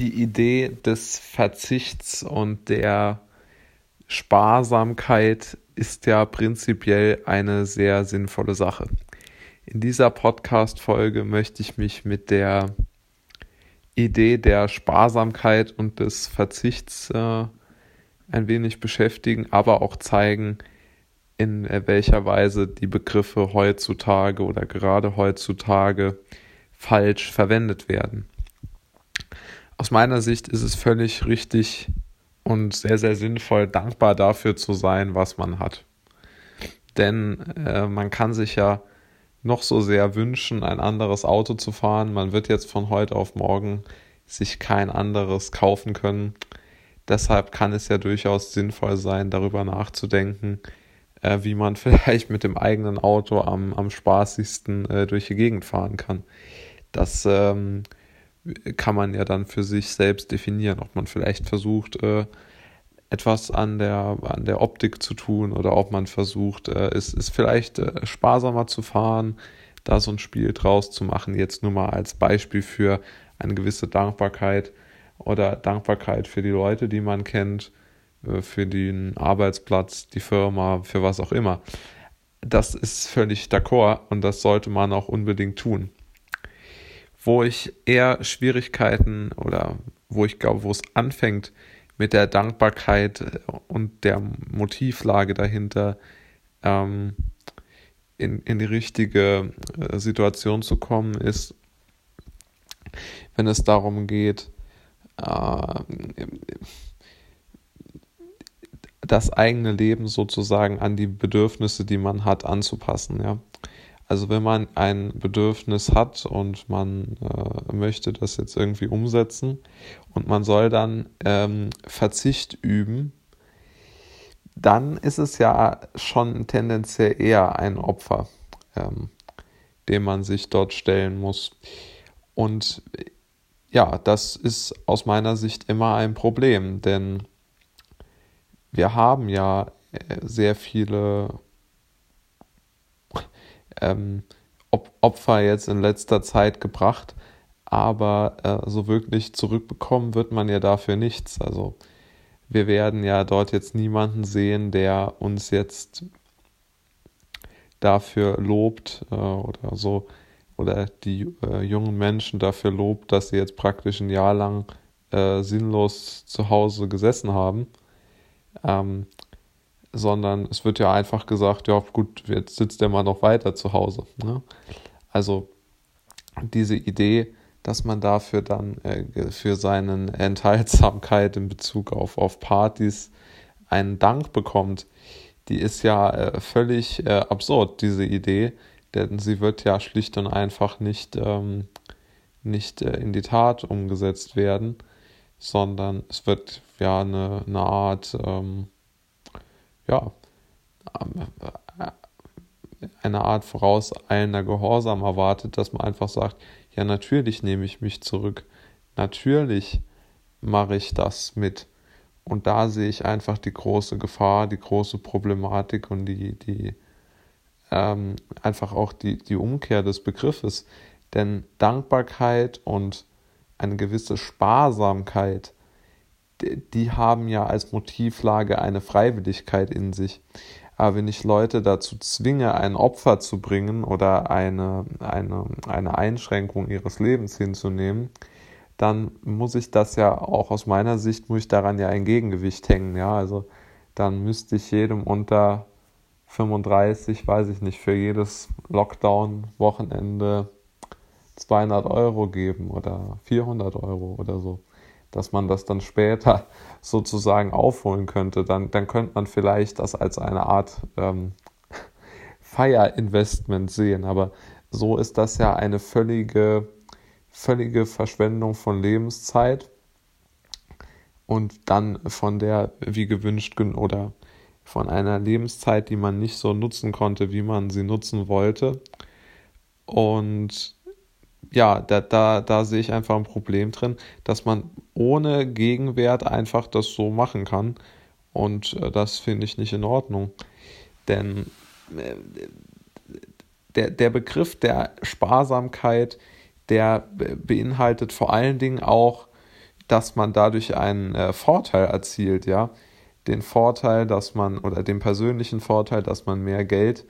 die Idee des Verzichts und der Sparsamkeit ist ja prinzipiell eine sehr sinnvolle Sache. In dieser Podcast-Folge möchte ich mich mit der Idee der Sparsamkeit und des Verzichts äh, ein wenig beschäftigen, aber auch zeigen, in welcher Weise die Begriffe heutzutage oder gerade heutzutage falsch verwendet werden. Aus meiner Sicht ist es völlig richtig und sehr, sehr sinnvoll, dankbar dafür zu sein, was man hat. Denn äh, man kann sich ja noch so sehr wünschen, ein anderes Auto zu fahren. Man wird jetzt von heute auf morgen sich kein anderes kaufen können. Deshalb kann es ja durchaus sinnvoll sein, darüber nachzudenken, äh, wie man vielleicht mit dem eigenen Auto am, am spaßigsten äh, durch die Gegend fahren kann. Das ähm, kann man ja dann für sich selbst definieren, ob man vielleicht versucht, äh, etwas an der, an der Optik zu tun oder ob man versucht, äh, es ist vielleicht äh, sparsamer zu fahren, da so ein Spiel draus zu machen, jetzt nur mal als Beispiel für eine gewisse Dankbarkeit oder Dankbarkeit für die Leute, die man kennt, äh, für den Arbeitsplatz, die Firma, für was auch immer. Das ist völlig d'accord und das sollte man auch unbedingt tun wo ich eher Schwierigkeiten oder wo ich glaube, wo es anfängt mit der Dankbarkeit und der Motivlage dahinter ähm, in, in die richtige äh, Situation zu kommen, ist, wenn es darum geht, äh, das eigene Leben sozusagen an die Bedürfnisse, die man hat, anzupassen. Ja. Also wenn man ein Bedürfnis hat und man äh, möchte das jetzt irgendwie umsetzen und man soll dann ähm, Verzicht üben, dann ist es ja schon tendenziell eher ein Opfer, ähm, dem man sich dort stellen muss. Und ja, das ist aus meiner Sicht immer ein Problem, denn wir haben ja äh, sehr viele ähm, Opfer jetzt in letzter Zeit gebracht, aber äh, so wirklich zurückbekommen wird man ja dafür nichts. Also wir werden ja dort jetzt niemanden sehen, der uns jetzt dafür lobt äh, oder so oder die äh, jungen Menschen dafür lobt, dass sie jetzt praktisch ein Jahr lang äh, sinnlos zu Hause gesessen haben. Ähm, sondern es wird ja einfach gesagt, ja gut, jetzt sitzt der mal noch weiter zu Hause. Ne? Also diese Idee, dass man dafür dann äh, für seine Enthaltsamkeit in Bezug auf, auf Partys einen Dank bekommt, die ist ja äh, völlig äh, absurd, diese Idee, denn sie wird ja schlicht und einfach nicht, ähm, nicht äh, in die Tat umgesetzt werden, sondern es wird ja eine, eine Art ähm, ja, eine Art vorauseilender Gehorsam erwartet, dass man einfach sagt, ja, natürlich nehme ich mich zurück, natürlich mache ich das mit. Und da sehe ich einfach die große Gefahr, die große Problematik und die, die ähm, einfach auch die, die Umkehr des Begriffes. Denn Dankbarkeit und eine gewisse Sparsamkeit die haben ja als Motivlage eine Freiwilligkeit in sich. Aber wenn ich Leute dazu zwinge, ein Opfer zu bringen oder eine, eine, eine Einschränkung ihres Lebens hinzunehmen, dann muss ich das ja auch aus meiner Sicht, muss ich daran ja ein Gegengewicht hängen. Ja, also dann müsste ich jedem unter 35, weiß ich nicht, für jedes Lockdown-Wochenende 200 Euro geben oder 400 Euro oder so dass man das dann später sozusagen aufholen könnte, dann, dann könnte man vielleicht das als eine Art ähm, Feierinvestment sehen. Aber so ist das ja eine völlige, völlige Verschwendung von Lebenszeit und dann von der, wie gewünscht, oder von einer Lebenszeit, die man nicht so nutzen konnte, wie man sie nutzen wollte. Und ja, da, da, da sehe ich einfach ein Problem drin, dass man ohne Gegenwert einfach das so machen kann. Und äh, das finde ich nicht in Ordnung. Denn äh, der, der Begriff der Sparsamkeit, der beinhaltet vor allen Dingen auch dass man dadurch einen äh, Vorteil erzielt, ja. Den Vorteil, dass man, oder den persönlichen Vorteil, dass man mehr Geld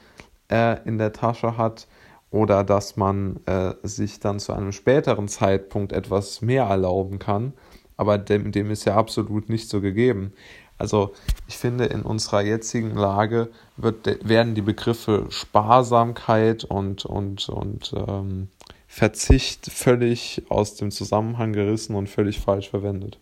äh, in der Tasche hat oder dass man äh, sich dann zu einem späteren Zeitpunkt etwas mehr erlauben kann. Aber dem, dem ist ja absolut nicht so gegeben. Also ich finde, in unserer jetzigen Lage wird, werden die Begriffe Sparsamkeit und, und, und ähm, Verzicht völlig aus dem Zusammenhang gerissen und völlig falsch verwendet.